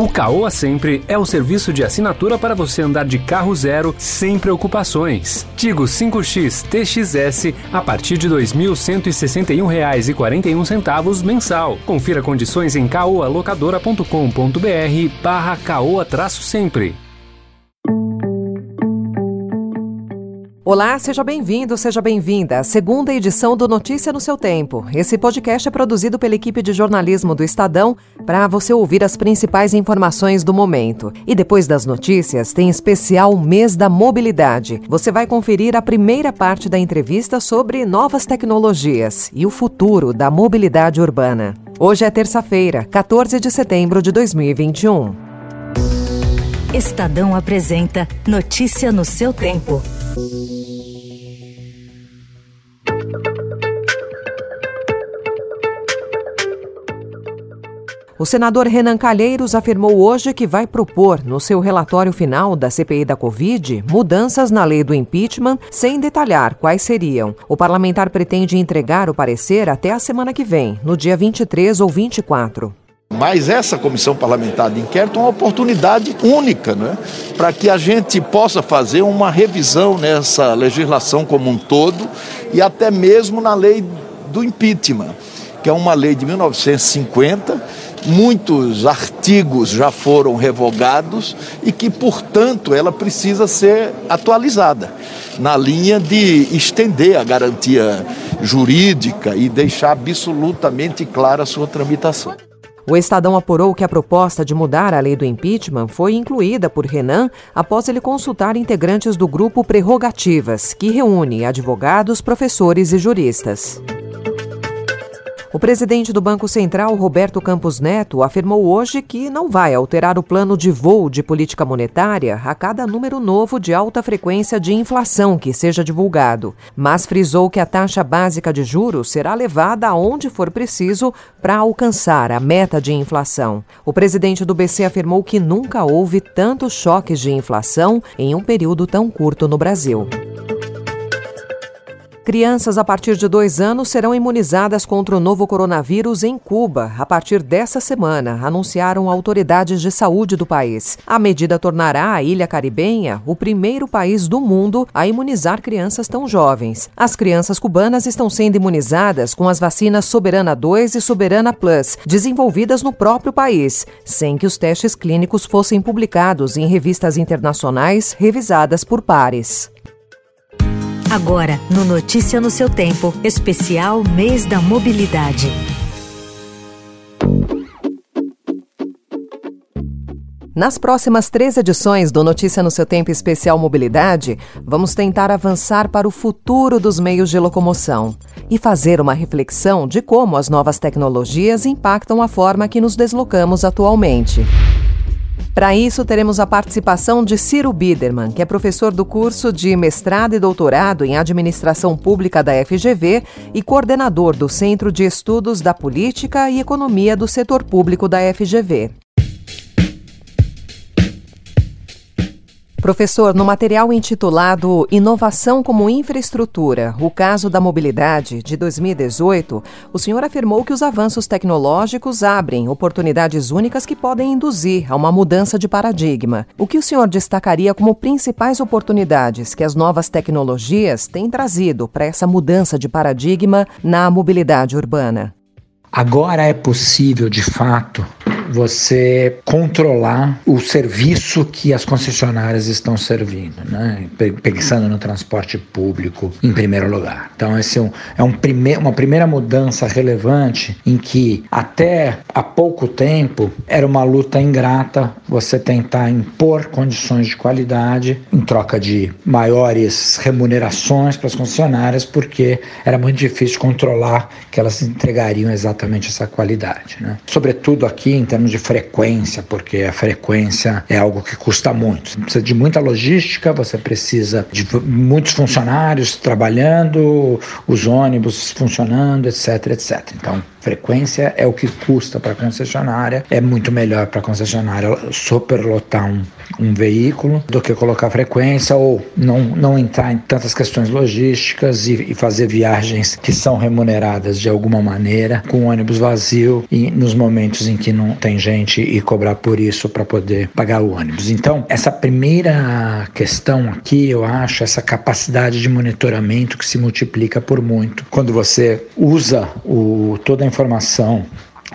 O Caoa Sempre é o serviço de assinatura para você andar de carro zero sem preocupações. Tigo 5X TXS a partir de R$ 2.161,41 mensal. Confira condições em caoalocadora.com.br barra caoa-sempre. Olá, seja bem-vindo, seja bem-vinda à segunda edição do Notícia no seu Tempo. Esse podcast é produzido pela equipe de jornalismo do Estadão para você ouvir as principais informações do momento. E depois das notícias, tem especial Mês da Mobilidade. Você vai conferir a primeira parte da entrevista sobre novas tecnologias e o futuro da mobilidade urbana. Hoje é terça-feira, 14 de setembro de 2021. Estadão apresenta Notícia no seu tempo. O senador Renan Calheiros afirmou hoje que vai propor, no seu relatório final da CPI da Covid, mudanças na lei do impeachment, sem detalhar quais seriam. O parlamentar pretende entregar o parecer até a semana que vem, no dia 23 ou 24. Mas essa comissão parlamentar de inquérito é uma oportunidade única né, para que a gente possa fazer uma revisão nessa legislação como um todo e até mesmo na lei do impeachment, que é uma lei de 1950 muitos artigos já foram revogados e que, portanto, ela precisa ser atualizada na linha de estender a garantia jurídica e deixar absolutamente clara a sua tramitação. O Estadão apurou que a proposta de mudar a lei do impeachment foi incluída por Renan após ele consultar integrantes do grupo Prerrogativas, que reúne advogados, professores e juristas. O presidente do Banco Central, Roberto Campos Neto, afirmou hoje que não vai alterar o plano de voo de política monetária a cada número novo de alta frequência de inflação que seja divulgado, mas frisou que a taxa básica de juros será levada aonde for preciso para alcançar a meta de inflação. O presidente do BC afirmou que nunca houve tantos choques de inflação em um período tão curto no Brasil. Crianças a partir de dois anos serão imunizadas contra o novo coronavírus em Cuba a partir dessa semana, anunciaram autoridades de saúde do país. A medida tornará a ilha caribenha o primeiro país do mundo a imunizar crianças tão jovens. As crianças cubanas estão sendo imunizadas com as vacinas Soberana 2 e Soberana Plus, desenvolvidas no próprio país, sem que os testes clínicos fossem publicados em revistas internacionais revisadas por pares. Agora, no Notícia no seu Tempo, especial Mês da Mobilidade. Nas próximas três edições do Notícia no seu Tempo Especial Mobilidade, vamos tentar avançar para o futuro dos meios de locomoção e fazer uma reflexão de como as novas tecnologias impactam a forma que nos deslocamos atualmente. Para isso, teremos a participação de Ciro Biderman, que é professor do curso de mestrado e doutorado em administração pública da FGV e coordenador do Centro de Estudos da Política e Economia do Setor Público da FGV. Professor, no material intitulado Inovação como Infraestrutura, o caso da mobilidade, de 2018, o senhor afirmou que os avanços tecnológicos abrem oportunidades únicas que podem induzir a uma mudança de paradigma. O que o senhor destacaria como principais oportunidades que as novas tecnologias têm trazido para essa mudança de paradigma na mobilidade urbana? Agora é possível, de fato, você controlar o serviço que as concessionárias estão servindo, né? pensando no transporte público em primeiro lugar. Então, esse é, um, é um prime uma primeira mudança relevante em que até há pouco tempo era uma luta ingrata você tentar impor condições de qualidade em troca de maiores remunerações para as concessionárias, porque era muito difícil controlar que elas entregariam exatamente essa qualidade. Né? Sobretudo aqui em termos de frequência, porque a frequência é algo que custa muito. Você precisa de muita logística, você precisa de muitos funcionários trabalhando, os ônibus funcionando, etc, etc. Então, frequência é o que custa para a concessionária, é muito melhor para a concessionária superlotar um, um veículo do que colocar frequência ou não, não entrar em tantas questões logísticas e, e fazer viagens que são remuneradas de alguma maneira com ônibus vazio e nos momentos em que não tem gente e cobrar por isso para poder pagar o ônibus. Então, essa primeira questão aqui, eu acho, essa capacidade de monitoramento que se multiplica por muito quando você usa o, toda a informação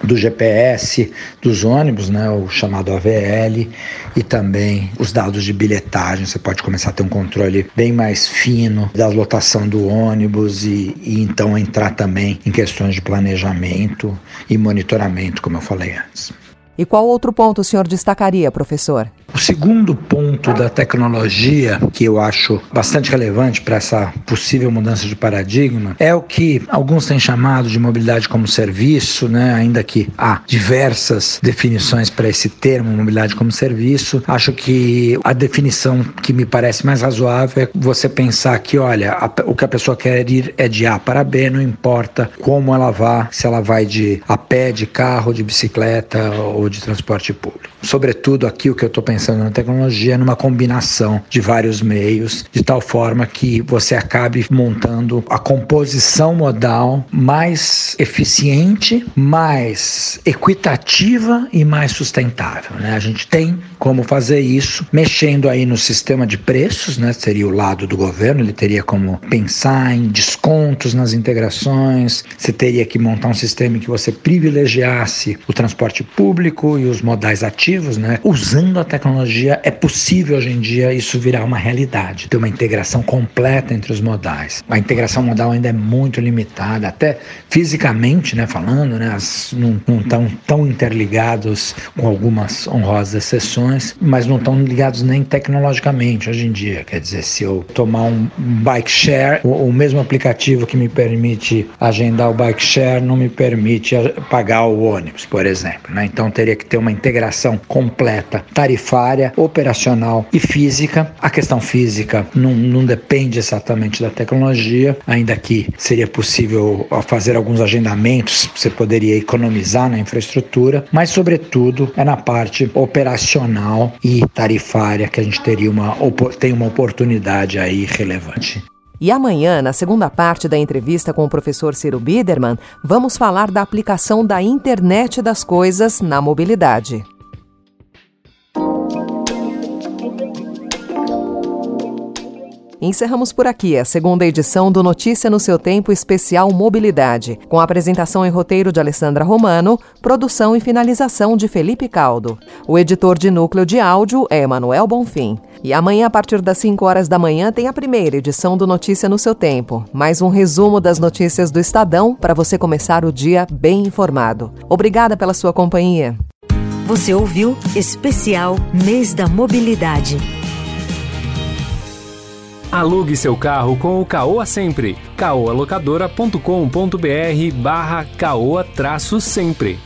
do GPS dos ônibus, né, o chamado AVL, e também os dados de bilhetagem. Você pode começar a ter um controle bem mais fino da lotação do ônibus e, e então entrar também em questões de planejamento e monitoramento, como eu falei antes. E qual outro ponto o senhor destacaria, professor? O segundo ponto da tecnologia, que eu acho bastante relevante para essa possível mudança de paradigma, é o que alguns têm chamado de mobilidade como serviço, né? ainda que há diversas definições para esse termo, mobilidade como serviço. Acho que a definição que me parece mais razoável é você pensar que, olha, a, o que a pessoa quer ir é de A para B, não importa como ela vá, se ela vai de a pé, de carro, de bicicleta ou de transporte público. Sobretudo aqui o que eu estou pensando na tecnologia numa combinação de vários meios, de tal forma que você acabe montando a composição modal mais eficiente, mais equitativa e mais sustentável. Né? A gente tem como fazer isso mexendo aí no sistema de preços, né? seria o lado do governo, ele teria como pensar em descontos nas integrações, você teria que montar um sistema em que você privilegiasse o transporte público e os modais ativos, né? usando a tecnologia é possível hoje em dia isso virar uma realidade, ter uma integração completa entre os modais. A integração modal ainda é muito limitada, até fisicamente, né, falando, né, as, não estão tão interligados com algumas honrosas exceções, mas não estão ligados nem tecnologicamente hoje em dia. Quer dizer, se eu tomar um bike share, o, o mesmo aplicativo que me permite agendar o bike share não me permite pagar o ônibus, por exemplo. Né? Então teria que ter uma integração completa, tarifária operacional e física. A questão física não, não depende exatamente da tecnologia, ainda que seria possível fazer alguns agendamentos, você poderia economizar na infraestrutura, mas sobretudo é na parte operacional e tarifária que a gente teria uma, tem uma oportunidade aí relevante. E amanhã, na segunda parte da entrevista com o professor Ciro Biderman, vamos falar da aplicação da internet das coisas na mobilidade. Encerramos por aqui a segunda edição do Notícia no seu Tempo Especial Mobilidade, com apresentação e roteiro de Alessandra Romano, produção e finalização de Felipe Caldo. O editor de núcleo de áudio é Emanuel Bonfim. E amanhã, a partir das 5 horas da manhã, tem a primeira edição do Notícia no seu Tempo. Mais um resumo das notícias do Estadão para você começar o dia bem informado. Obrigada pela sua companhia. Você ouviu Especial Mês da Mobilidade. Alugue seu carro com o Caoa Sempre. caoalocadora.com.br barra caoa sempre.